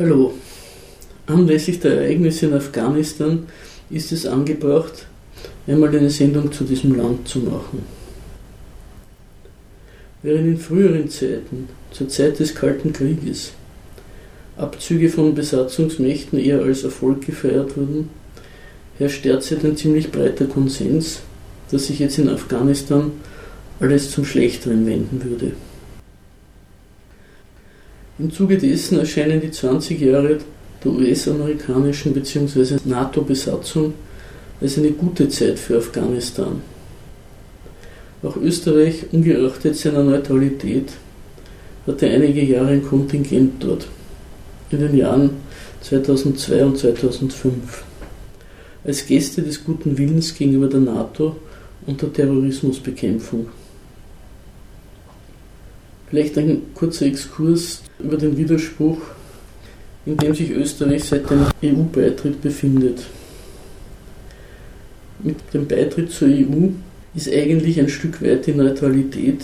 Hallo. Anlässlich der Ereignisse in Afghanistan ist es angebracht, einmal eine Sendung zu diesem Land zu machen. Während in früheren Zeiten, zur Zeit des Kalten Krieges, Abzüge von Besatzungsmächten eher als Erfolg gefeiert wurden, herrscht derzeit ein ziemlich breiter Konsens, dass sich jetzt in Afghanistan alles zum Schlechteren wenden würde. Im Zuge dessen erscheinen die 20 Jahre der US-amerikanischen bzw. NATO-Besatzung als eine gute Zeit für Afghanistan. Auch Österreich, ungeachtet seiner Neutralität, hatte einige Jahre ein Kontingent dort, in den Jahren 2002 und 2005, als Gäste des guten Willens gegenüber der NATO und der Terrorismusbekämpfung. Vielleicht ein kurzer Exkurs über den Widerspruch, in dem sich Österreich seit dem EU-Beitritt befindet. Mit dem Beitritt zur EU ist eigentlich ein Stück weit die Neutralität,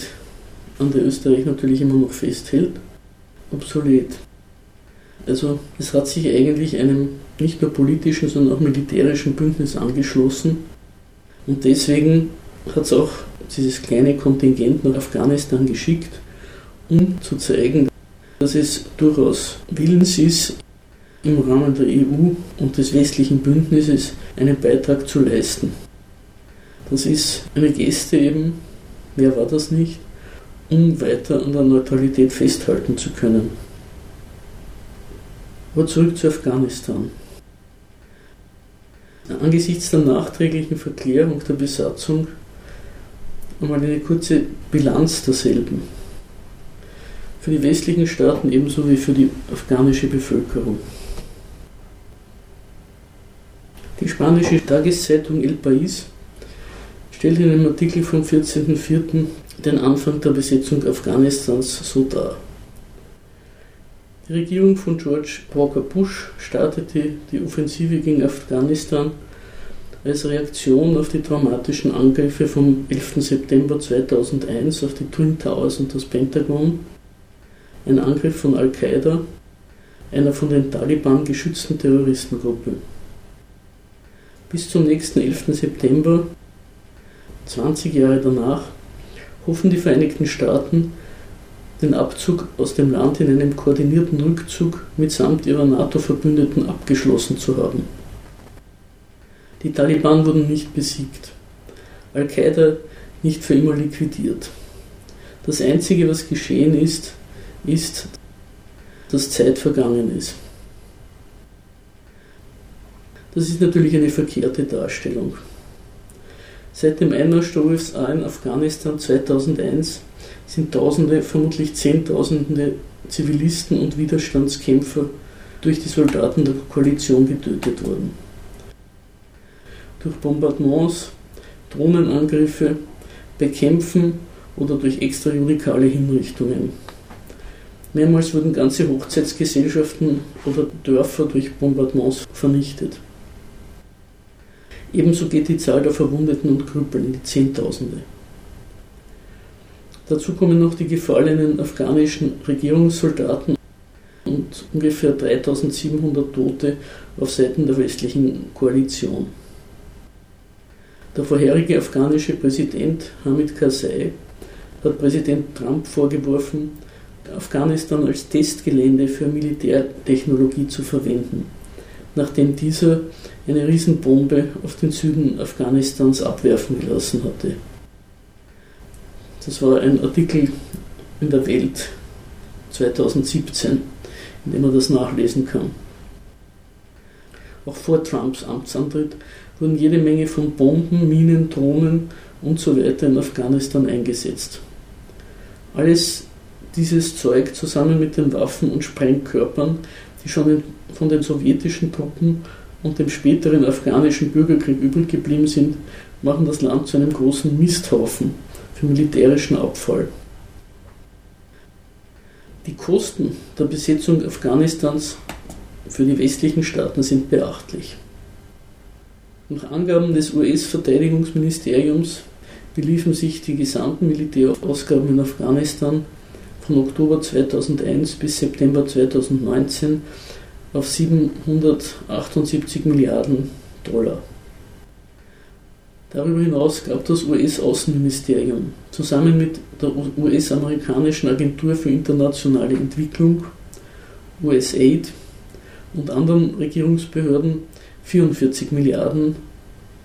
an der Österreich natürlich immer noch festhält, obsolet. Also es hat sich eigentlich einem nicht nur politischen, sondern auch militärischen Bündnis angeschlossen und deswegen hat es auch dieses kleine Kontingent nach Afghanistan geschickt, um zu zeigen, dass es durchaus willens ist, im Rahmen der EU und des westlichen Bündnisses einen Beitrag zu leisten. Das ist eine Geste eben, wer war das nicht, um weiter an der Neutralität festhalten zu können. Aber zurück zu Afghanistan. Angesichts der nachträglichen Verklärung der Besatzung einmal eine kurze Bilanz derselben für die westlichen Staaten ebenso wie für die afghanische Bevölkerung. Die spanische Tageszeitung El País stellt in einem Artikel vom 14.04. den Anfang der Besetzung Afghanistans so dar. Die Regierung von George Walker Bush startete die Offensive gegen Afghanistan als Reaktion auf die traumatischen Angriffe vom 11. September 2001 auf die Twin Towers und das Pentagon ein Angriff von Al-Qaida, einer von den Taliban geschützten Terroristengruppe. Bis zum nächsten 11. September, 20 Jahre danach, hoffen die Vereinigten Staaten, den Abzug aus dem Land in einem koordinierten Rückzug mitsamt ihrer NATO-Verbündeten abgeschlossen zu haben. Die Taliban wurden nicht besiegt, Al-Qaida nicht für immer liquidiert. Das Einzige, was geschehen ist, ist, dass Zeit vergangen ist. Das ist natürlich eine verkehrte Darstellung. Seit dem Einmarsch der USA in Afghanistan 2001 sind Tausende, vermutlich Zehntausende Zivilisten und Widerstandskämpfer durch die Soldaten der Koalition getötet worden. Durch Bombardements, Drohnenangriffe, Bekämpfen oder durch extrajuridikale Hinrichtungen. Mehrmals wurden ganze Hochzeitsgesellschaften oder Dörfer durch Bombardements vernichtet. Ebenso geht die Zahl der Verwundeten und Krüppel in die Zehntausende. Dazu kommen noch die gefallenen afghanischen Regierungssoldaten und ungefähr 3700 Tote auf Seiten der westlichen Koalition. Der vorherige afghanische Präsident Hamid Karzai hat Präsident Trump vorgeworfen, Afghanistan als Testgelände für Militärtechnologie zu verwenden, nachdem dieser eine Riesenbombe auf den Süden Afghanistans abwerfen gelassen hatte. Das war ein Artikel in der Welt 2017, in dem man das nachlesen kann. Auch vor Trumps Amtsantritt wurden jede Menge von Bomben, Minen, Drohnen und so weiter in Afghanistan eingesetzt. Alles dieses Zeug zusammen mit den Waffen und Sprengkörpern, die schon von den sowjetischen Truppen und dem späteren afghanischen Bürgerkrieg übrig geblieben sind, machen das Land zu einem großen Misthaufen für militärischen Abfall. Die Kosten der Besetzung Afghanistans für die westlichen Staaten sind beachtlich. Nach Angaben des US-Verteidigungsministeriums beliefen sich die gesamten Militärausgaben in Afghanistan von Oktober 2001 bis September 2019 auf 778 Milliarden Dollar. Darüber hinaus gab das US-Außenministerium zusammen mit der US-amerikanischen Agentur für internationale Entwicklung, USAID, und anderen Regierungsbehörden 44 Milliarden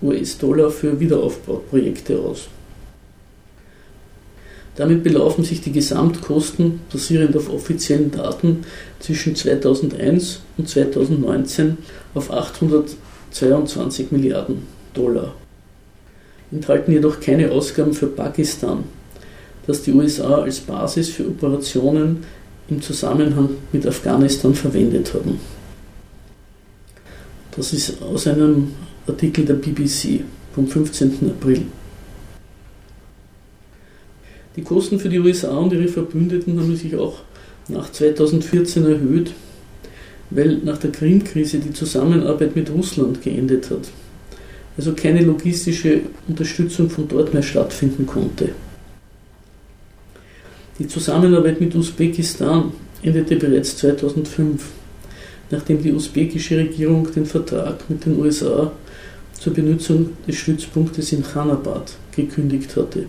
US-Dollar für Wiederaufbauprojekte aus. Damit belaufen sich die Gesamtkosten, basierend auf offiziellen Daten, zwischen 2001 und 2019 auf 822 Milliarden Dollar. Enthalten jedoch keine Ausgaben für Pakistan, das die USA als Basis für Operationen im Zusammenhang mit Afghanistan verwendet haben. Das ist aus einem Artikel der BBC vom 15. April. Die Kosten für die USA und ihre Verbündeten haben sich auch nach 2014 erhöht, weil nach der Krim-Krise die Zusammenarbeit mit Russland geendet hat. Also keine logistische Unterstützung von dort mehr stattfinden konnte. Die Zusammenarbeit mit Usbekistan endete bereits 2005, nachdem die usbekische Regierung den Vertrag mit den USA zur Benutzung des Stützpunktes in Khanabad gekündigt hatte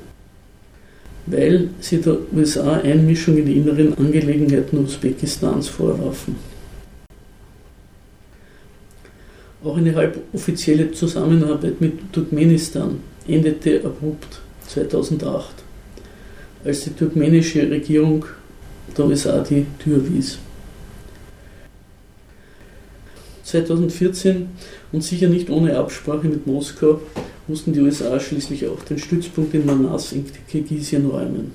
weil sie der USA Einmischung in die inneren Angelegenheiten Usbekistans vorwarfen. Auch eine halboffizielle Zusammenarbeit mit Turkmenistan endete abrupt 2008, als die turkmenische Regierung der USA die Tür wies. 2014 und sicher nicht ohne Absprache mit Moskau mussten die USA schließlich auch den Stützpunkt in Manas in Kirgisien räumen.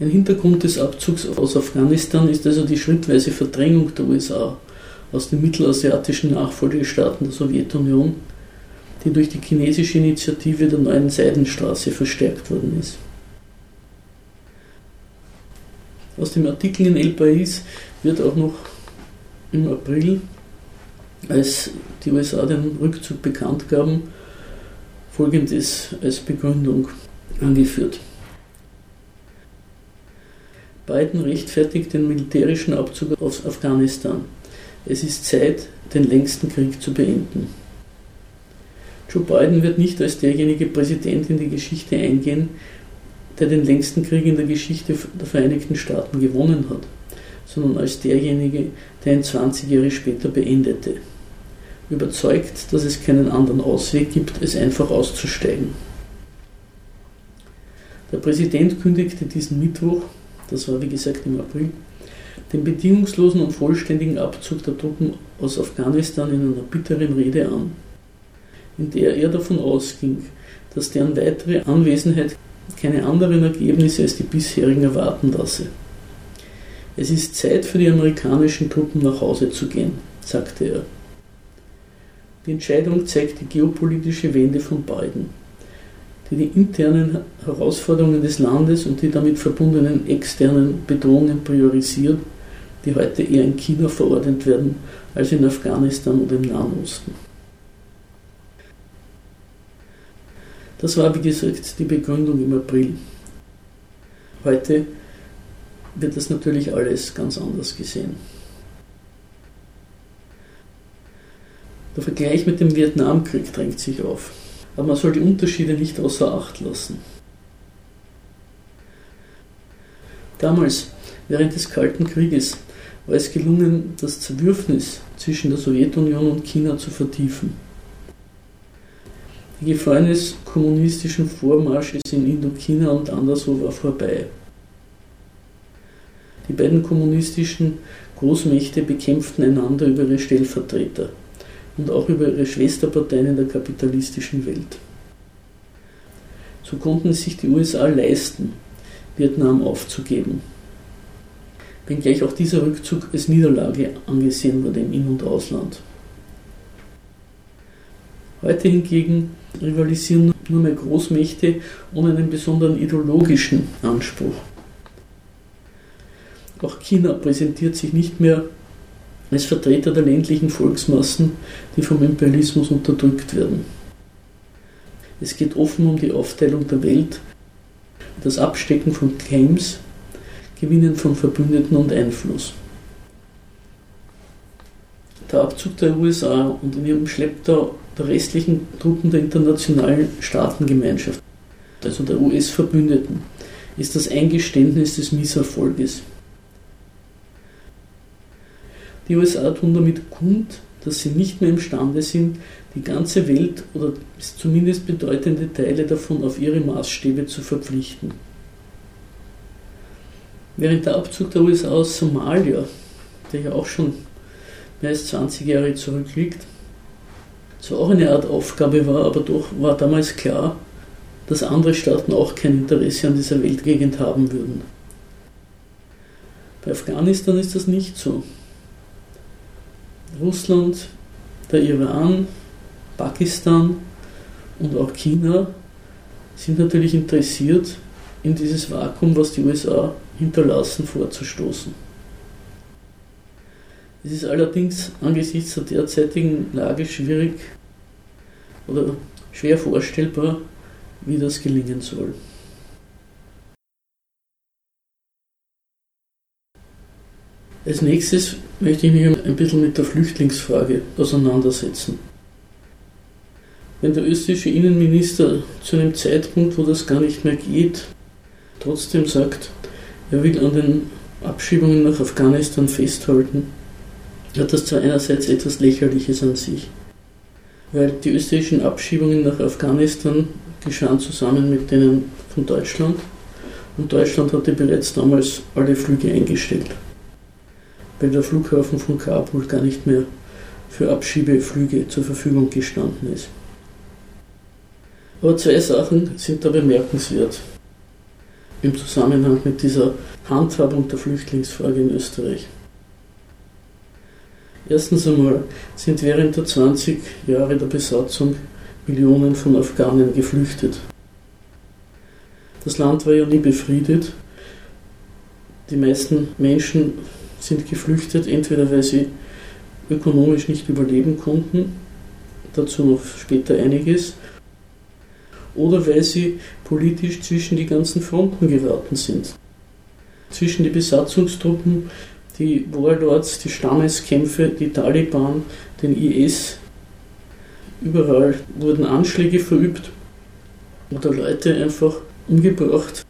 Ein Hintergrund des Abzugs aus Afghanistan ist also die schrittweise Verdrängung der USA aus den mittelasiatischen Nachfolgestaaten der Sowjetunion, die durch die chinesische Initiative der neuen Seidenstraße verstärkt worden ist. Aus dem Artikel in El País wird auch noch im April als die USA den Rückzug bekannt gaben, folgendes als Begründung angeführt. Biden rechtfertigt den militärischen Abzug aus Afghanistan. Es ist Zeit, den längsten Krieg zu beenden. Joe Biden wird nicht als derjenige Präsident in die Geschichte eingehen, der den längsten Krieg in der Geschichte der Vereinigten Staaten gewonnen hat, sondern als derjenige, der ihn 20 Jahre später beendete überzeugt, dass es keinen anderen Ausweg gibt, es einfach auszusteigen. Der Präsident kündigte diesen Mittwoch, das war wie gesagt im April, den bedingungslosen und vollständigen Abzug der Truppen aus Afghanistan in einer bitteren Rede an, in der er davon ausging, dass deren weitere Anwesenheit keine anderen Ergebnisse als die bisherigen erwarten lasse. Es ist Zeit für die amerikanischen Truppen nach Hause zu gehen, sagte er. Die Entscheidung zeigt die geopolitische Wende von Biden, die die internen Herausforderungen des Landes und die damit verbundenen externen Bedrohungen priorisiert, die heute eher in China verordnet werden als in Afghanistan oder im Nahen Osten. Das war, wie gesagt, die Begründung im April. Heute wird das natürlich alles ganz anders gesehen. Der Vergleich mit dem Vietnamkrieg drängt sich auf. Aber man soll die Unterschiede nicht außer Acht lassen. Damals, während des Kalten Krieges, war es gelungen, das Zerwürfnis zwischen der Sowjetunion und China zu vertiefen. Die Gefahr eines kommunistischen Vormarsches in Indochina und anderswo war vorbei. Die beiden kommunistischen Großmächte bekämpften einander über ihre Stellvertreter und auch über ihre Schwesterparteien in der kapitalistischen Welt. So konnten es sich die USA leisten, Vietnam aufzugeben. Wenngleich auch dieser Rückzug als Niederlage angesehen wurde im In- und Ausland. Heute hingegen rivalisieren nur mehr Großmächte ohne einen besonderen ideologischen Anspruch. Auch China präsentiert sich nicht mehr als Vertreter der ländlichen Volksmassen, die vom Imperialismus unterdrückt werden. Es geht offen um die Aufteilung der Welt, das Abstecken von Claims Gewinnen von Verbündeten und Einfluss. Der Abzug der USA und in ihrem Schlepptau der restlichen Truppen der internationalen Staatengemeinschaft, also der US-Verbündeten, ist das Eingeständnis des Misserfolges. Die USA tun damit kund, dass sie nicht mehr imstande sind, die ganze Welt oder zumindest bedeutende Teile davon auf ihre Maßstäbe zu verpflichten. Während der Abzug der USA aus Somalia, der ja auch schon mehr als 20 Jahre zurückliegt, so auch eine Art Aufgabe war, aber doch war damals klar, dass andere Staaten auch kein Interesse an dieser Weltgegend haben würden. Bei Afghanistan ist das nicht so. Russland, der Iran, Pakistan und auch China sind natürlich interessiert, in dieses Vakuum, was die USA hinterlassen, vorzustoßen. Es ist allerdings angesichts der derzeitigen Lage schwierig oder schwer vorstellbar, wie das gelingen soll. Als nächstes möchte ich mich ein bisschen mit der Flüchtlingsfrage auseinandersetzen. Wenn der österreichische Innenminister zu einem Zeitpunkt, wo das gar nicht mehr geht, trotzdem sagt, er will an den Abschiebungen nach Afghanistan festhalten, hat das zwar einerseits etwas Lächerliches an sich, weil die österreichischen Abschiebungen nach Afghanistan geschahen zusammen mit denen von Deutschland und Deutschland hatte bereits damals alle Flüge eingestellt weil der Flughafen von Kabul gar nicht mehr für Abschiebeflüge zur Verfügung gestanden ist. Aber zwei Sachen sind da bemerkenswert im Zusammenhang mit dieser Handhabung der Flüchtlingsfrage in Österreich. Erstens einmal sind während der 20 Jahre der Besatzung Millionen von Afghanen geflüchtet. Das Land war ja nie befriedet. Die meisten Menschen sind geflüchtet, entweder weil sie ökonomisch nicht überleben konnten, dazu noch später einiges, oder weil sie politisch zwischen die ganzen Fronten geraten sind. Zwischen die Besatzungstruppen, die Warlords, die Stammeskämpfe, die Taliban, den IS. Überall wurden Anschläge verübt oder Leute einfach umgebracht,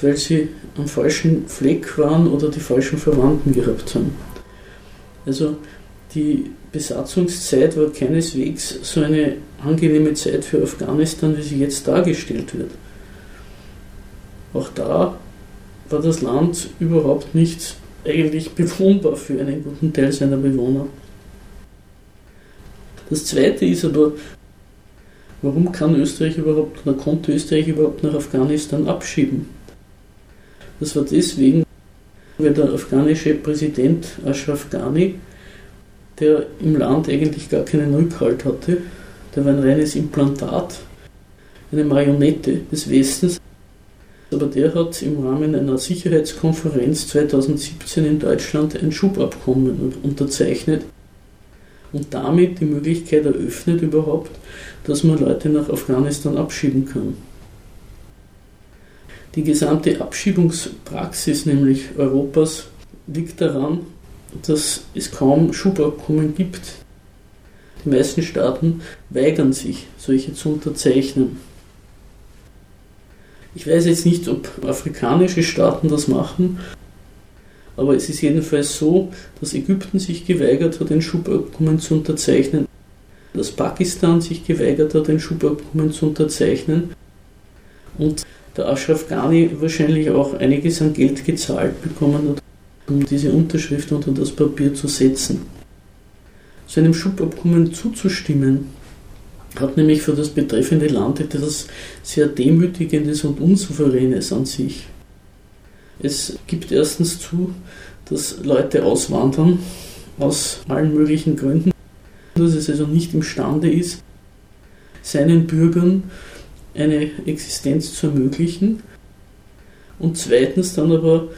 weil sie am falschen Fleck waren oder die falschen Verwandten gehabt haben. Also die Besatzungszeit war keineswegs so eine angenehme Zeit für Afghanistan, wie sie jetzt dargestellt wird. Auch da war das Land überhaupt nicht eigentlich bewohnbar für einen guten Teil seiner Bewohner. Das Zweite ist aber, warum kann Österreich überhaupt oder konnte Österreich überhaupt nach Afghanistan abschieben? Das war deswegen, weil der afghanische Präsident Ashraf Ghani, der im Land eigentlich gar keinen Rückhalt hatte, der war ein reines Implantat, eine Marionette des Westens, aber der hat im Rahmen einer Sicherheitskonferenz 2017 in Deutschland ein Schubabkommen unterzeichnet und damit die Möglichkeit eröffnet überhaupt, dass man Leute nach Afghanistan abschieben kann. Die gesamte Abschiebungspraxis nämlich Europas liegt daran, dass es kaum Schubabkommen gibt. Die meisten Staaten weigern sich, solche zu unterzeichnen. Ich weiß jetzt nicht, ob afrikanische Staaten das machen, aber es ist jedenfalls so, dass Ägypten sich geweigert hat, ein Schubabkommen zu unterzeichnen, dass Pakistan sich geweigert hat, ein Schubabkommen zu unterzeichnen und der Ashraf Ghani wahrscheinlich auch einiges an Geld gezahlt bekommen hat, um diese Unterschrift unter das Papier zu setzen. So einem Schubabkommen zuzustimmen, hat nämlich für das betreffende Land etwas sehr Demütigendes und Unsouveränes an sich. Es gibt erstens zu, dass Leute auswandern aus allen möglichen Gründen, dass es also nicht imstande ist, seinen Bürgern eine Existenz zu ermöglichen und zweitens dann aber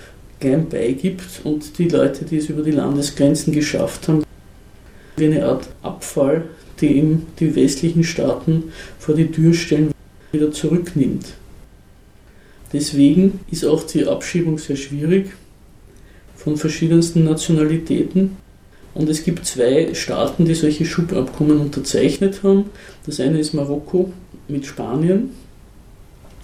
klein beigibt und die Leute, die es über die Landesgrenzen geschafft haben, wie eine Art Abfall, die ihm die westlichen Staaten vor die Tür stellen, wieder zurücknimmt. Deswegen ist auch die Abschiebung sehr schwierig von verschiedensten Nationalitäten. Und es gibt zwei Staaten, die solche Schubabkommen unterzeichnet haben. Das eine ist Marokko mit Spanien.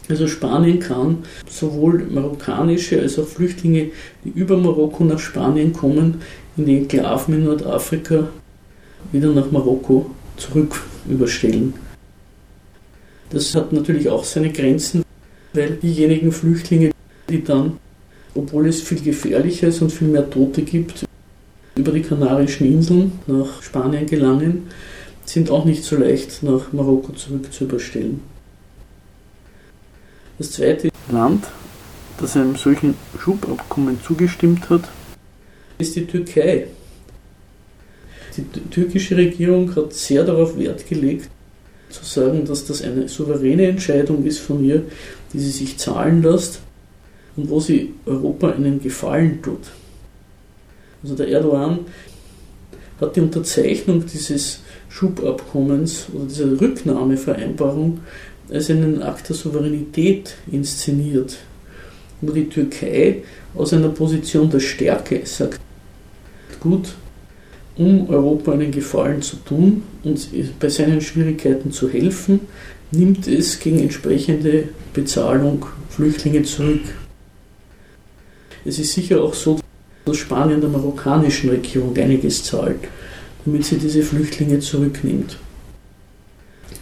Also Spanien kann sowohl marokkanische als auch Flüchtlinge, die über Marokko nach Spanien kommen, in die Enklaven in Nordafrika wieder nach Marokko zurück überstellen. Das hat natürlich auch seine Grenzen, weil diejenigen Flüchtlinge, die dann, obwohl es viel gefährlicher ist und viel mehr Tote gibt, über die Kanarischen Inseln nach Spanien gelangen, sind auch nicht so leicht nach Marokko zurück zu überstellen. Das zweite Land, das einem solchen Schubabkommen zugestimmt hat, ist die Türkei. Die türkische Regierung hat sehr darauf Wert gelegt, zu sagen, dass das eine souveräne Entscheidung ist von ihr, die sie sich zahlen lässt und wo sie Europa einen Gefallen tut. Also der Erdogan hat die Unterzeichnung dieses Schubabkommens oder dieser Rücknahmevereinbarung als einen Akt der Souveränität inszeniert, wo die Türkei aus einer Position der Stärke sagt, gut, um Europa einen Gefallen zu tun und bei seinen Schwierigkeiten zu helfen, nimmt es gegen entsprechende Bezahlung Flüchtlinge zurück. Es ist sicher auch so, dass Spanien der marokkanischen Regierung einiges zahlt, damit sie diese Flüchtlinge zurücknimmt.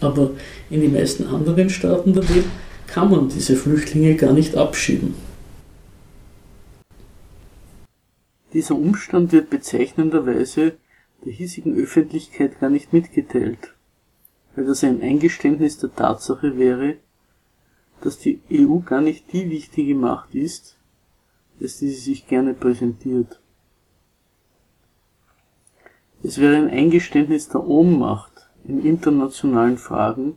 Aber in den meisten anderen Staaten der Welt kann man diese Flüchtlinge gar nicht abschieben. Dieser Umstand wird bezeichnenderweise der hiesigen Öffentlichkeit gar nicht mitgeteilt, weil das ein Eingeständnis der Tatsache wäre, dass die EU gar nicht die wichtige Macht ist, als die sie sich gerne präsentiert. Es wäre ein Eingeständnis der Ohnmacht in internationalen Fragen,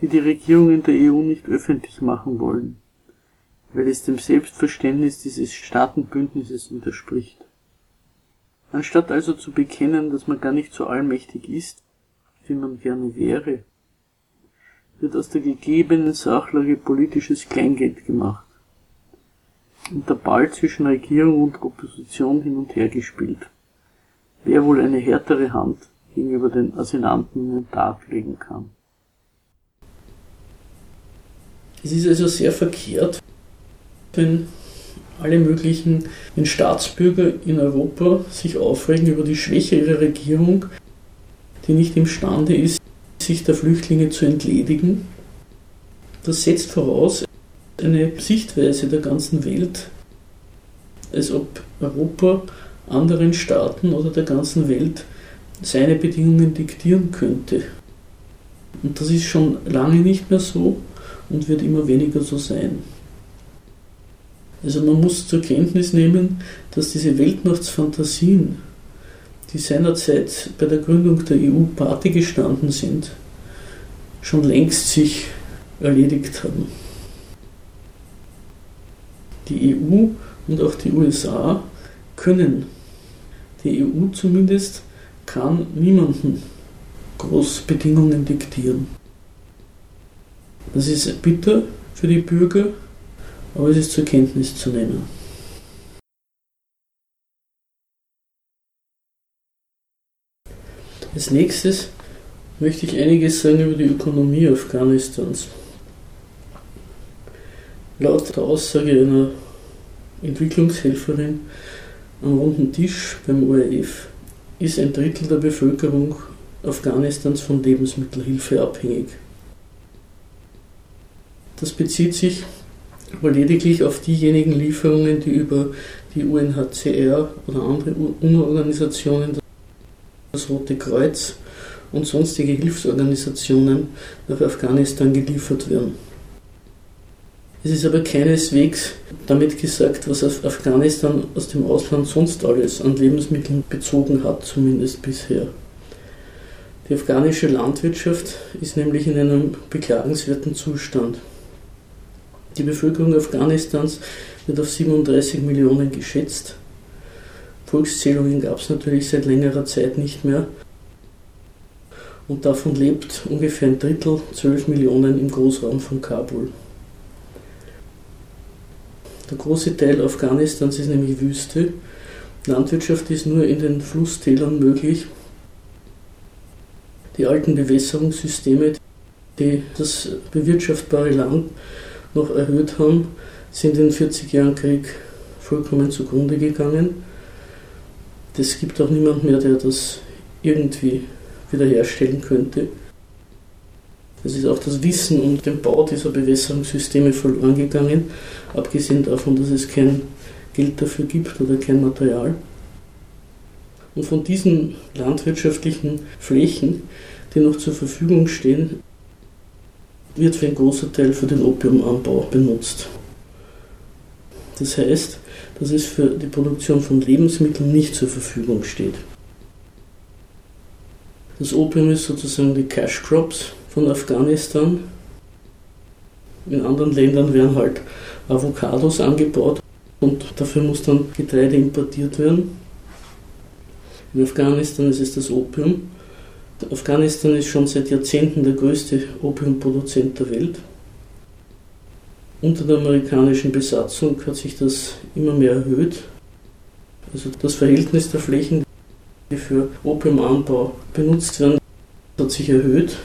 die die Regierungen der EU nicht öffentlich machen wollen, weil es dem Selbstverständnis dieses Staatenbündnisses widerspricht. Anstatt also zu bekennen, dass man gar nicht so allmächtig ist, wie man gerne wäre, wird aus der gegebenen Sachlage politisches Kleingeld gemacht und der Ball zwischen Regierung und Opposition hin und her gespielt. Wer wohl eine härtere Hand gegenüber den Asylanten in den Tag legen kann. Es ist also sehr verkehrt, wenn alle möglichen wenn Staatsbürger in Europa sich aufregen über die Schwäche ihrer Regierung, die nicht imstande ist, sich der Flüchtlinge zu entledigen. Das setzt voraus eine Sichtweise der ganzen Welt, als ob Europa anderen Staaten oder der ganzen Welt seine Bedingungen diktieren könnte. Und das ist schon lange nicht mehr so und wird immer weniger so sein. Also man muss zur Kenntnis nehmen, dass diese Weltmachtsfantasien, die seinerzeit bei der Gründung der EU Party gestanden sind, schon längst sich erledigt haben. Die EU und auch die USA können. Die EU zumindest kann niemanden Großbedingungen diktieren. Das ist bitter für die Bürger, aber es ist zur Kenntnis zu nehmen. Als nächstes möchte ich einiges sagen über die Ökonomie Afghanistans. Laut der Aussage einer Entwicklungshelferin am runden Tisch beim ORF ist ein Drittel der Bevölkerung Afghanistans von Lebensmittelhilfe abhängig. Das bezieht sich aber lediglich auf diejenigen Lieferungen, die über die UNHCR oder andere UNO-Organisationen, das Rote Kreuz und sonstige Hilfsorganisationen nach Afghanistan geliefert werden. Es ist aber keineswegs damit gesagt, was Afghanistan aus dem Ausland sonst alles an Lebensmitteln bezogen hat, zumindest bisher. Die afghanische Landwirtschaft ist nämlich in einem beklagenswerten Zustand. Die Bevölkerung Afghanistans wird auf 37 Millionen geschätzt. Volkszählungen gab es natürlich seit längerer Zeit nicht mehr. Und davon lebt ungefähr ein Drittel, 12 Millionen im Großraum von Kabul. Der große Teil Afghanistans ist nämlich Wüste. Landwirtschaft ist nur in den Flusstälern möglich. Die alten Bewässerungssysteme, die das bewirtschaftbare Land noch erhöht haben, sind in 40 Jahren Krieg vollkommen zugrunde gegangen. Es gibt auch niemand mehr, der das irgendwie wiederherstellen könnte. Es ist auch das Wissen um den Bau dieser Bewässerungssysteme verloren gegangen, abgesehen davon, dass es kein Geld dafür gibt oder kein Material. Und von diesen landwirtschaftlichen Flächen, die noch zur Verfügung stehen, wird für ein großer Teil für den Opiumanbau benutzt. Das heißt, dass es für die Produktion von Lebensmitteln nicht zur Verfügung steht. Das Opium ist sozusagen die Cash Crops von Afghanistan. In anderen Ländern werden halt Avocados angebaut und dafür muss dann Getreide importiert werden. In Afghanistan ist es das Opium. Afghanistan ist schon seit Jahrzehnten der größte Opiumproduzent der Welt. Unter der amerikanischen Besatzung hat sich das immer mehr erhöht. Also das Verhältnis der Flächen, die für Opiumanbau benutzt werden, hat sich erhöht.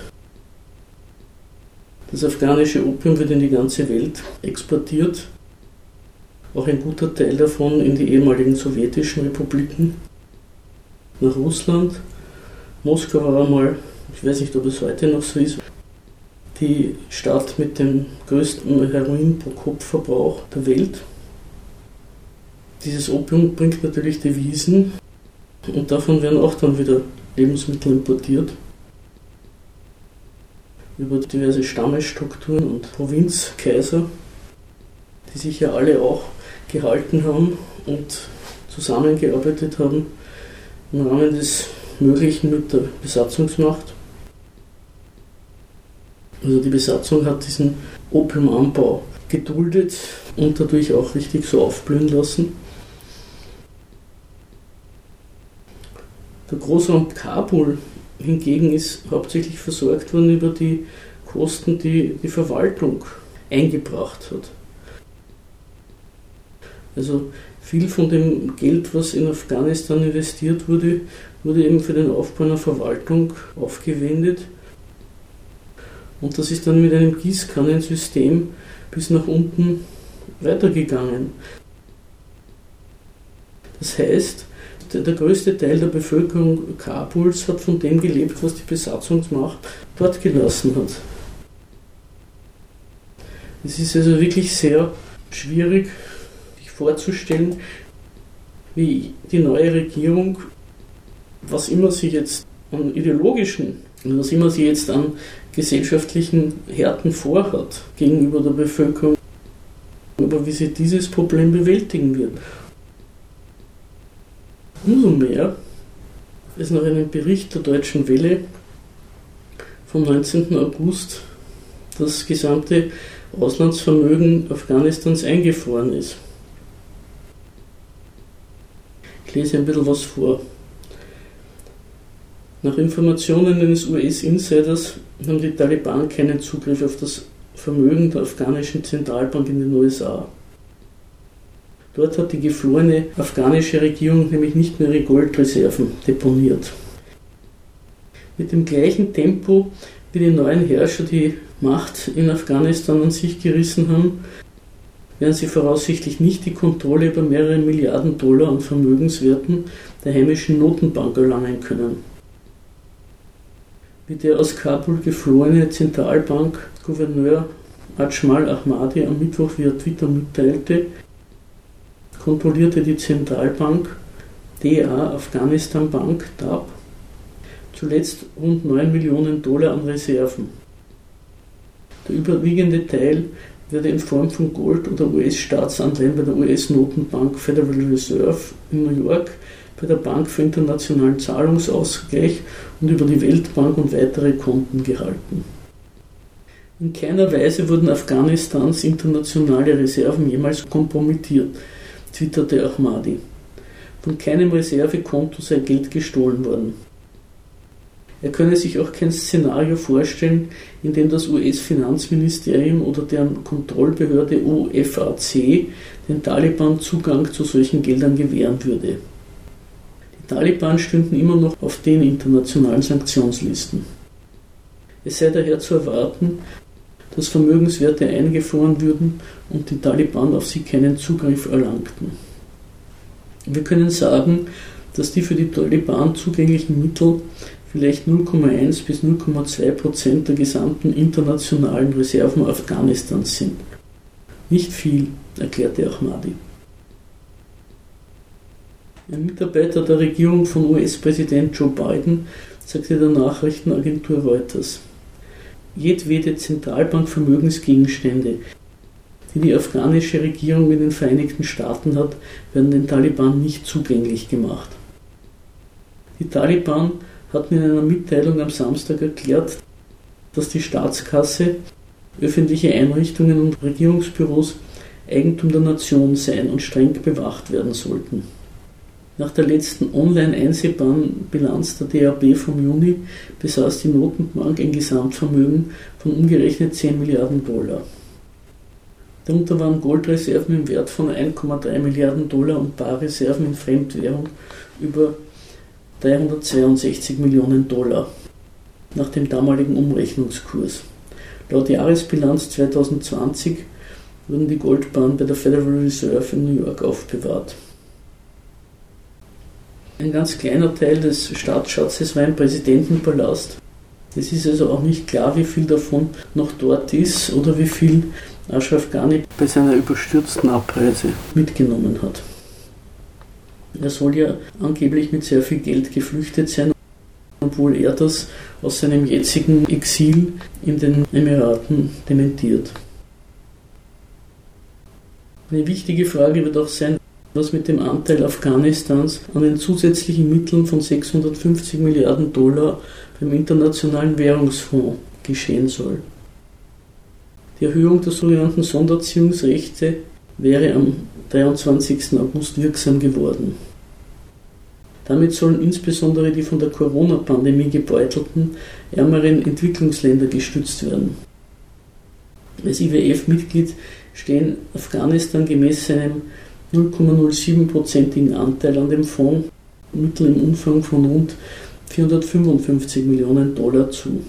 Das afghanische Opium wird in die ganze Welt exportiert. Auch ein guter Teil davon in die ehemaligen sowjetischen Republiken. Nach Russland. Moskau war einmal, ich weiß nicht, ob es heute noch so ist, die Stadt mit dem größten Heroin pro Kopfverbrauch der Welt. Dieses Opium bringt natürlich Devisen und davon werden auch dann wieder Lebensmittel importiert. Über diverse Stammesstrukturen und Provinzkaiser, die sich ja alle auch gehalten haben und zusammengearbeitet haben im Rahmen des Möglichen mit der Besatzungsmacht. Also die Besatzung hat diesen Opiumanbau geduldet und dadurch auch richtig so aufblühen lassen. Der Großraum Kabul hingegen ist hauptsächlich versorgt worden über die Kosten, die die Verwaltung eingebracht hat. Also viel von dem Geld, was in Afghanistan investiert wurde, wurde eben für den Aufbau einer Verwaltung aufgewendet. Und das ist dann mit einem Gießkannensystem bis nach unten weitergegangen. Das heißt, der, größte Teil der Bevölkerung Kabuls hat von dem gelebt, was die Besatzungsmacht dort gelassen hat. Es ist also wirklich sehr schwierig, sich vorzustellen, wie die neue Regierung, was immer sie jetzt an ideologischen, was immer sie jetzt an gesellschaftlichen Härten vorhat gegenüber der Bevölkerung, aber wie sie dieses Problem bewältigen wird. Umso mehr ist nach einem Bericht der Deutschen Welle vom 19. August das gesamte Auslandsvermögen Afghanistans eingefroren ist. Ich lese ein bisschen was vor. Nach Informationen eines US-Insiders haben die Taliban keinen Zugriff auf das Vermögen der afghanischen Zentralbank in den USA. Dort hat die geflohene afghanische Regierung nämlich nicht mehr ihre Goldreserven deponiert. Mit dem gleichen Tempo, wie die neuen Herrscher die Macht in Afghanistan an sich gerissen haben, werden sie voraussichtlich nicht die Kontrolle über mehrere Milliarden Dollar an Vermögenswerten der heimischen Notenbank erlangen können. Wie der aus Kabul geflohene Zentralbank-Gouverneur Ajmal Ahmadi am Mittwoch via Twitter mitteilte, kontrollierte die Zentralbank DA Afghanistan Bank DAB zuletzt rund 9 Millionen Dollar an Reserven. Der überwiegende Teil werde in Form von Gold oder US-Staatsanleihen bei der US-Notenbank Federal Reserve in New York, bei der Bank für internationalen Zahlungsausgleich und über die Weltbank und weitere Konten gehalten. In keiner Weise wurden Afghanistans internationale Reserven jemals kompromittiert twitterte Ahmadi. Von keinem Reservekonto sei Geld gestohlen worden. Er könne sich auch kein Szenario vorstellen, in dem das US-Finanzministerium oder deren Kontrollbehörde UFAC den Taliban Zugang zu solchen Geldern gewähren würde. Die Taliban stünden immer noch auf den internationalen Sanktionslisten. Es sei daher zu erwarten, dass Vermögenswerte eingefroren würden und die Taliban auf sie keinen Zugriff erlangten. Wir können sagen, dass die für die Taliban zugänglichen Mittel vielleicht 0,1 bis 0,2 Prozent der gesamten internationalen Reserven Afghanistans sind. Nicht viel, erklärte Ahmadi. Ein Mitarbeiter der Regierung von US-Präsident Joe Biden sagte der Nachrichtenagentur Reuters, jedwede Zentralbank Vermögensgegenstände, die die afghanische Regierung in den Vereinigten Staaten hat, werden den Taliban nicht zugänglich gemacht. Die Taliban hatten in einer Mitteilung am Samstag erklärt, dass die Staatskasse, öffentliche Einrichtungen und Regierungsbüros Eigentum der Nation seien und streng bewacht werden sollten. Nach der letzten online einsehbaren Bilanz der DAB vom Juni besaß die Notenbank ein Gesamtvermögen von umgerechnet 10 Milliarden Dollar. Darunter waren Goldreserven im Wert von 1,3 Milliarden Dollar und Barreserven in Fremdwährung über 362 Millionen Dollar nach dem damaligen Umrechnungskurs. Laut Jahresbilanz 2020 wurden die Goldbahnen bei der Federal Reserve in New York aufbewahrt. Ein ganz kleiner Teil des Staatsschatzes war im Präsidentenpalast. Es ist also auch nicht klar, wie viel davon noch dort ist oder wie viel Ashraf Ghani bei seiner überstürzten Abreise mitgenommen hat. Er soll ja angeblich mit sehr viel Geld geflüchtet sein, obwohl er das aus seinem jetzigen Exil in den Emiraten dementiert. Eine wichtige Frage wird auch sein, was mit dem Anteil Afghanistans an den zusätzlichen Mitteln von 650 Milliarden Dollar beim Internationalen Währungsfonds geschehen soll. Die Erhöhung der sogenannten Sonderziehungsrechte wäre am 23. August wirksam geworden. Damit sollen insbesondere die von der Corona-Pandemie gebeutelten ärmeren Entwicklungsländer gestützt werden. Als IWF-Mitglied stehen Afghanistan gemäß seinem 0,07-prozentigen Anteil an dem Fonds Mittel im Umfang von rund 455 Millionen Dollar zu.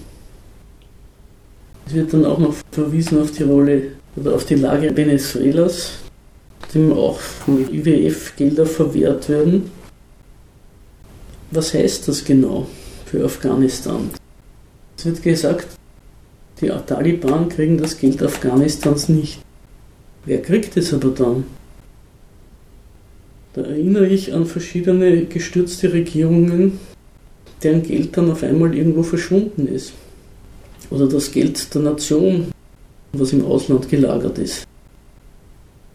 Es wird dann auch noch verwiesen auf die Rolle oder auf die Lage Venezuelas, dem auch vom IWF Gelder verwehrt werden. Was heißt das genau für Afghanistan? Es wird gesagt, die Taliban kriegen das Geld Afghanistans nicht. Wer kriegt es aber dann? Da erinnere ich an verschiedene gestürzte Regierungen, deren Geld dann auf einmal irgendwo verschwunden ist. Oder das Geld der Nation, was im Ausland gelagert ist.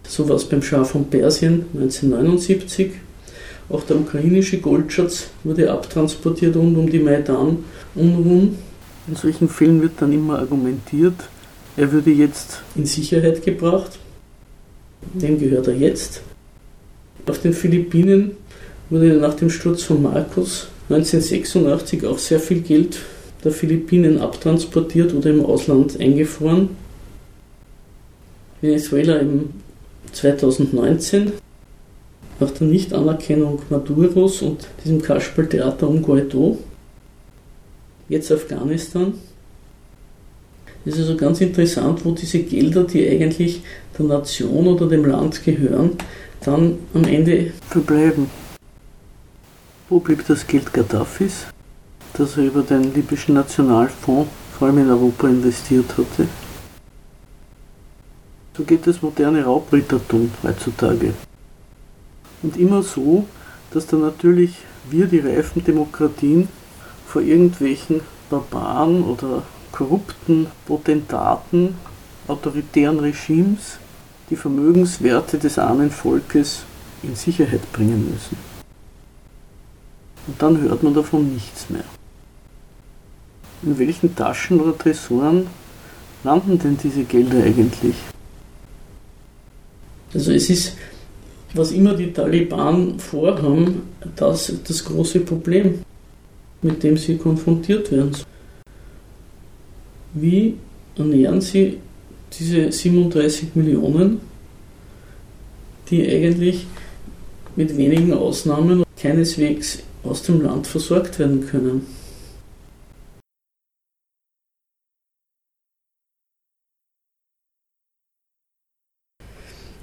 So war es beim Schah von Persien 1979 auch der ukrainische Goldschatz wurde abtransportiert rund um die Maidan-Unruhen. In solchen Fällen wird dann immer argumentiert, er würde jetzt in Sicherheit gebracht. Dem gehört er jetzt. Auf den Philippinen wurde nach dem Sturz von Marcos 1986 auch sehr viel Geld der Philippinen abtransportiert oder im Ausland eingefroren. Venezuela im 2019 nach der Nichtanerkennung Maduros und diesem Kasperltheater um Guaido, jetzt Afghanistan. Es ist also ganz interessant, wo diese Gelder, die eigentlich der Nation oder dem Land gehören, dann am Ende verbleiben. Wo blieb das Geld Gaddafis, das er über den libyschen Nationalfonds vor allem in Europa investiert hatte? So geht das moderne Raubrittertum heutzutage. Und immer so, dass dann natürlich wir, die reifen Demokratien, vor irgendwelchen Barbaren oder korrupten Potentaten, autoritären Regimes die Vermögenswerte des armen Volkes in Sicherheit bringen müssen. Und dann hört man davon nichts mehr. In welchen Taschen oder Tresoren landen denn diese Gelder eigentlich? Also es ist was immer die Taliban vorhaben, das das große Problem. mit dem sie konfrontiert werden. Wie ernähren sie diese 37 Millionen, die eigentlich mit wenigen Ausnahmen keineswegs aus dem Land versorgt werden können?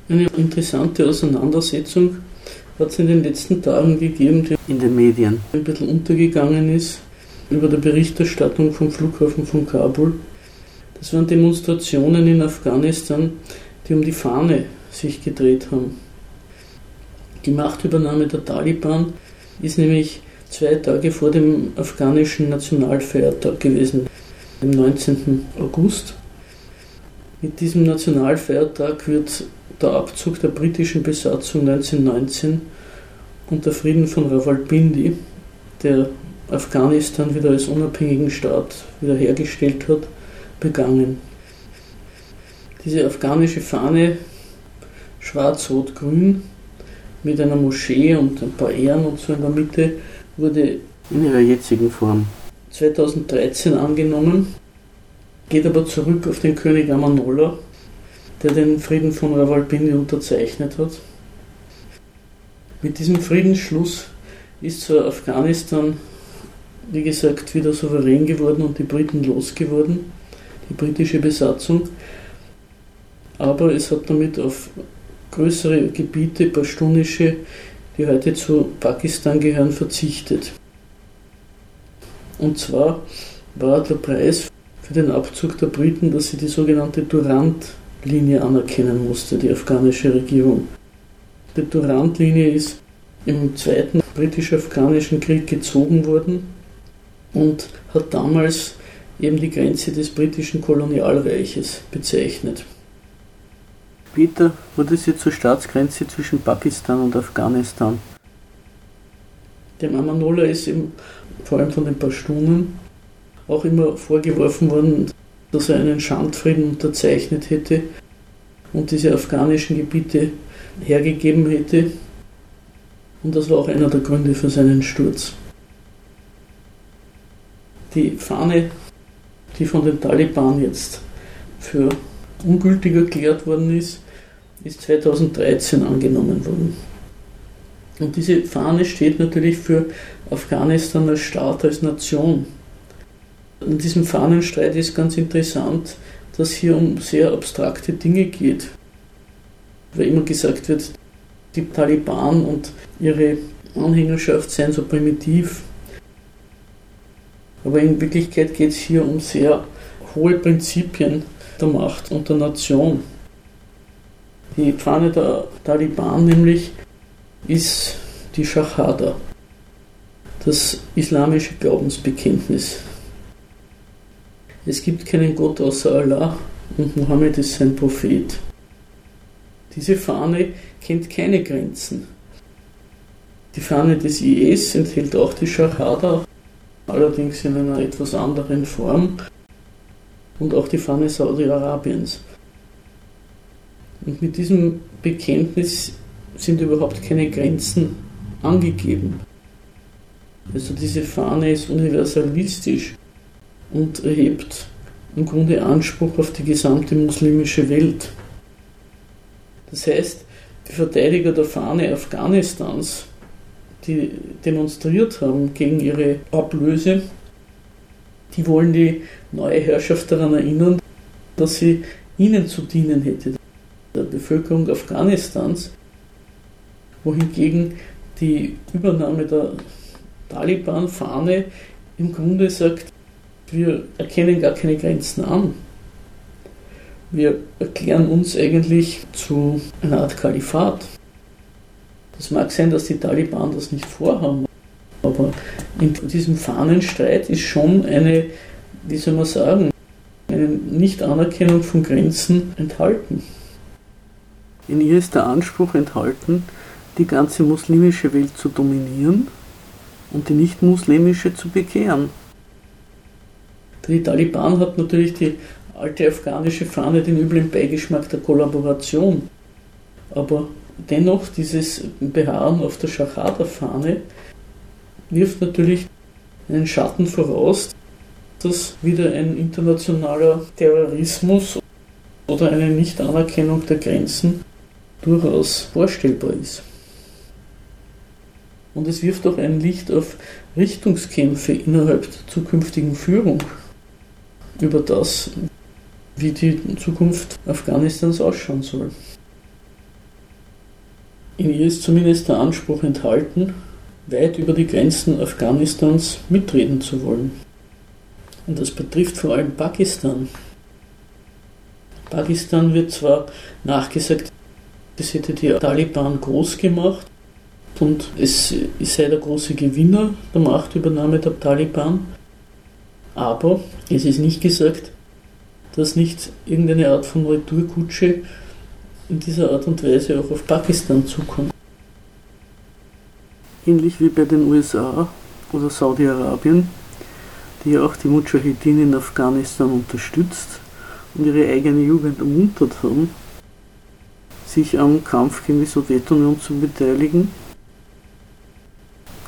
Eine interessante Auseinandersetzung hat es in den letzten Tagen gegeben, die in den Medien ein bisschen untergegangen ist, über die Berichterstattung vom Flughafen von Kabul. Das waren Demonstrationen in Afghanistan, die um die Fahne sich gedreht haben. Die Machtübernahme der Taliban ist nämlich zwei Tage vor dem afghanischen Nationalfeiertag gewesen, dem 19. August. Mit diesem Nationalfeiertag wird der Abzug der britischen Besatzung 1919 und der Frieden von Rawalpindi, der Afghanistan wieder als unabhängigen Staat wiederhergestellt hat, begangen. Diese afghanische Fahne, schwarz-rot-grün, mit einer Moschee und ein paar Ehren und so in der Mitte, wurde in ihrer jetzigen Form 2013 angenommen, geht aber zurück auf den König Amanullah, der den Frieden von Rawalpindi unterzeichnet hat. Mit diesem Friedensschluss ist zwar Afghanistan, wie gesagt, wieder souverän geworden und die Briten losgeworden, die britische Besatzung, aber es hat damit auf größere Gebiete, pashtunische, die heute zu Pakistan gehören, verzichtet. Und zwar war der Preis für den Abzug der Briten, dass sie die sogenannte Durand-Linie anerkennen musste, die afghanische Regierung. Die Durand-Linie ist im Zweiten britisch-afghanischen Krieg gezogen worden und hat damals eben die Grenze des britischen Kolonialreiches bezeichnet. Später wurde sie zur Staatsgrenze zwischen Pakistan und Afghanistan. Dem Amanullah ist eben vor allem von den Pashtunen auch immer vorgeworfen worden, dass er einen Schandfrieden unterzeichnet hätte und diese afghanischen Gebiete hergegeben hätte. Und das war auch einer der Gründe für seinen Sturz. Die Fahne, die von den Taliban jetzt für ungültig erklärt worden ist, ist 2013 angenommen worden. Und diese Fahne steht natürlich für Afghanistan als Staat, als Nation. In diesem Fahnenstreit ist ganz interessant, dass hier um sehr abstrakte Dinge geht. Weil immer gesagt wird, die Taliban und ihre Anhängerschaft seien so primitiv. Aber in Wirklichkeit geht es hier um sehr hohe Prinzipien der Macht und der Nation. Die Fahne der Taliban nämlich ist die Shahada, das islamische Glaubensbekenntnis. Es gibt keinen Gott außer Allah und Mohammed ist sein Prophet. Diese Fahne kennt keine Grenzen. Die Fahne des IS enthält auch die Shahada, allerdings in einer etwas anderen Form, und auch die Fahne Saudi-Arabiens. Und mit diesem Bekenntnis sind überhaupt keine Grenzen angegeben. Also diese Fahne ist universalistisch und erhebt im Grunde Anspruch auf die gesamte muslimische Welt. Das heißt, die Verteidiger der Fahne Afghanistans, die demonstriert haben gegen ihre Ablöse, die wollen die neue Herrschaft daran erinnern, dass sie ihnen zu dienen hätte, der Bevölkerung Afghanistans, wohingegen die Übernahme der Taliban-Fahne im Grunde sagt, wir erkennen gar keine Grenzen an. Wir erklären uns eigentlich zu einer Art Kalifat. Es mag sein, dass die Taliban das nicht vorhaben, aber in diesem Fahnenstreit ist schon eine, wie soll man sagen, eine Nicht-Anerkennung von Grenzen enthalten. In ihr ist der Anspruch enthalten, die ganze muslimische Welt zu dominieren und die nicht-muslimische zu bekehren. Die Taliban hat natürlich die alte afghanische Fahne den üblen Beigeschmack der Kollaboration. Aber dennoch dieses Beharren auf der Shahada-Fahne wirft natürlich einen Schatten voraus, dass wieder ein internationaler Terrorismus oder eine Nichtanerkennung der Grenzen durchaus vorstellbar ist. Und es wirft auch ein Licht auf Richtungskämpfe innerhalb der zukünftigen Führung über das, wie die Zukunft Afghanistans ausschauen soll. In ihr ist zumindest der Anspruch enthalten, weit über die Grenzen Afghanistans mitreden zu wollen. Und das betrifft vor allem Pakistan. Pakistan wird zwar nachgesagt, es hätte die Taliban groß gemacht und es sei der große Gewinner der Machtübernahme der Taliban, aber es ist nicht gesagt, dass nicht irgendeine Art von Retourkutsche in dieser Art und Weise auch auf Pakistan zukommt. Ähnlich wie bei den USA oder Saudi-Arabien, die ja auch die Mujahideen in Afghanistan unterstützt und ihre eigene Jugend ermuntert haben, sich am Kampf gegen die Sowjetunion zu beteiligen.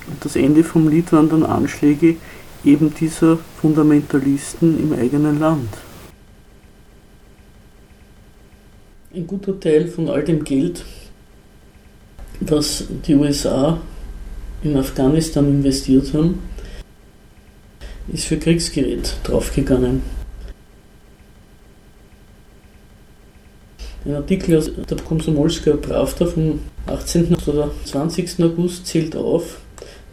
Und das Ende vom Lied waren dann Anschläge eben dieser Fundamentalisten im eigenen Land. Ein guter Teil von all dem Geld, was die USA in Afghanistan investiert haben, ist für Kriegsgerät draufgegangen. Ein Artikel aus der Komsomolska Pravda vom 18. oder 20. August zählt auf,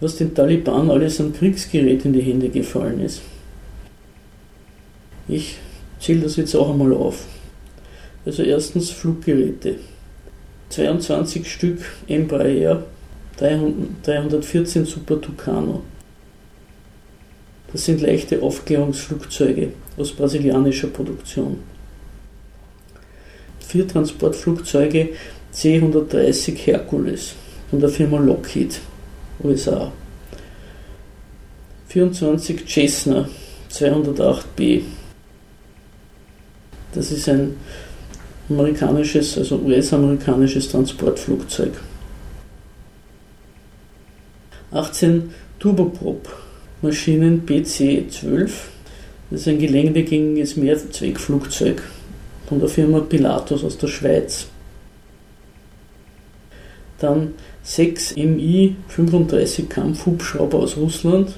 was den Taliban alles an Kriegsgerät in die Hände gefallen ist. Ich zähle das jetzt auch einmal auf. Also erstens Fluggeräte. 22 Stück Embraer 314 Super Tucano. Das sind leichte Aufklärungsflugzeuge aus brasilianischer Produktion. Vier Transportflugzeuge C-130 Hercules von der Firma Lockheed, USA. 24 Cessna 208B. Das ist ein amerikanisches, also US-amerikanisches Transportflugzeug. 18 Turboprop-Maschinen PC-12. Das ist ein geländegängiges Mehrzweckflugzeug von der Firma Pilatus aus der Schweiz. Dann 6 Mi-35 Kampfhubschrauber aus Russland,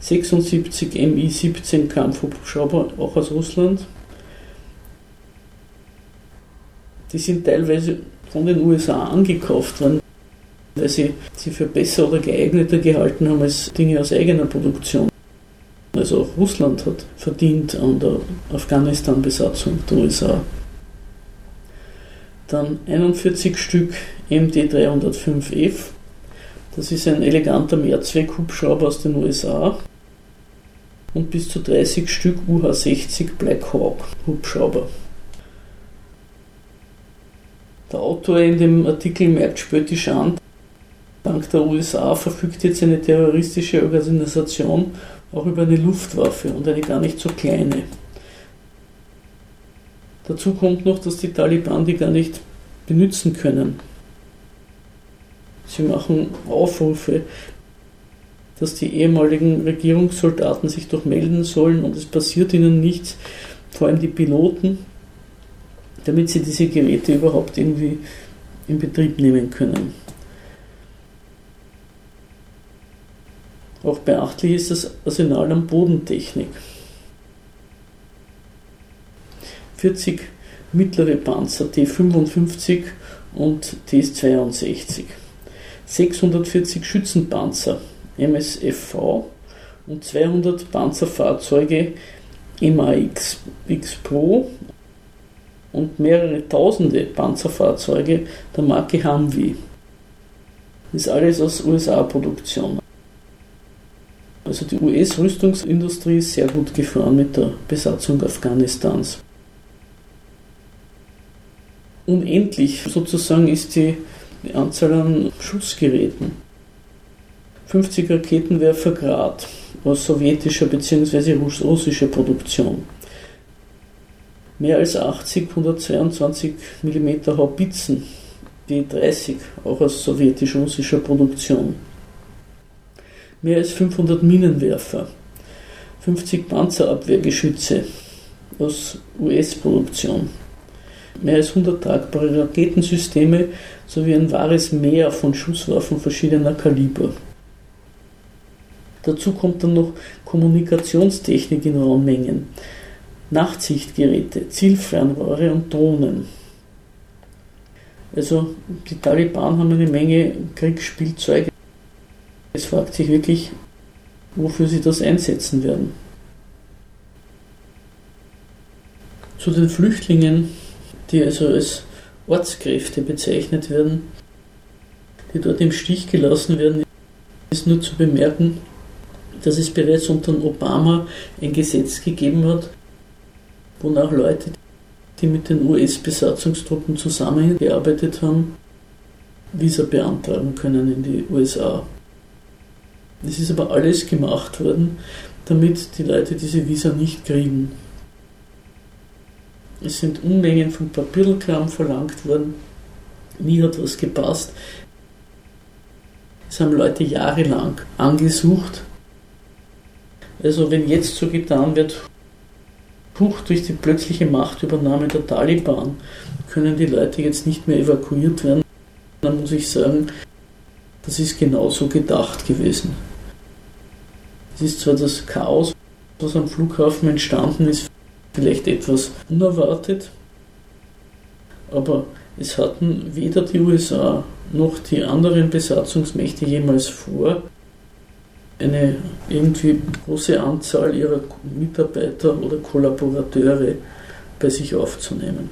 76 Mi-17 Kampfhubschrauber auch aus Russland, die sind teilweise von den USA angekauft worden, weil sie sie für besser oder geeigneter gehalten haben als Dinge aus eigener Produktion. Also auch Russland hat verdient an der Afghanistan-Besatzung der USA. Dann 41 Stück MD-305F. Das ist ein eleganter Mehrzweckhubschrauber aus den USA. Und bis zu 30 Stück UH-60 Black Hawk Hubschrauber. Der Autor in dem Artikel merkt spöttisch an, dank der USA verfügt jetzt eine terroristische Organisation auch über eine Luftwaffe und eine gar nicht so kleine. Dazu kommt noch, dass die Taliban die gar nicht benutzen können. Sie machen Aufrufe, dass die ehemaligen Regierungssoldaten sich doch melden sollen und es passiert ihnen nichts, vor allem die Piloten, damit sie diese Geräte überhaupt irgendwie in Betrieb nehmen können. Auch beachtlich ist das Arsenal an Bodentechnik. 40 mittlere Panzer T55 und T62, 640 Schützenpanzer MSFV und 200 Panzerfahrzeuge MAX X Pro und mehrere tausende Panzerfahrzeuge der Marke Humvee. Das ist alles aus USA-Produktion. Also die US-Rüstungsindustrie ist sehr gut gefahren mit der Besatzung Afghanistans. Unendlich sozusagen ist die, Anzahl an Schussgeräten. 50 Raketenwerfer Grad aus sowjetischer bzw. russischer Produktion mehr als 80 122 mm Haubitzen, die 30 auch aus sowjetisch-russischer Produktion. mehr als 500 Minenwerfer, 50 Panzerabwehrgeschütze aus US-Produktion, mehr als 100 tragbare Raketensysteme sowie ein wahres Meer von Schusswaffen verschiedener Kaliber. Dazu kommt dann noch Kommunikationstechnik in Raummengen, Nachtsichtgeräte, Zielfernrohre und Drohnen. Also die Taliban haben eine Menge Kriegsspielzeuge. Es fragt sich wirklich, wofür sie das einsetzen werden. Zu den Flüchtlingen, die also als Ortskräfte bezeichnet werden, die dort im Stich gelassen werden, ist nur zu bemerken, dass es bereits unter Obama ein Gesetz gegeben hat, wonach Leute, die mit den US-Besatzungstruppen zusammengearbeitet haben, Visa beantragen können in die USA. Es ist aber alles gemacht worden, damit die Leute diese Visa nicht kriegen. Es sind Unmengen von Papierkram verlangt worden. Nie hat was gepasst. Es haben Leute jahrelang angesucht. Also wenn jetzt so getan wird, huch, durch die plötzliche Machtübernahme der Taliban können die Leute jetzt nicht mehr evakuiert werden, dann muss ich sagen, das ist genauso gedacht gewesen. Es ist zwar das Chaos, was am Flughafen entstanden ist, vielleicht etwas unerwartet, aber es hatten weder die USA noch die anderen Besatzungsmächte jemals vor, eine irgendwie große Anzahl ihrer Mitarbeiter oder Kollaborateure bei sich aufzunehmen.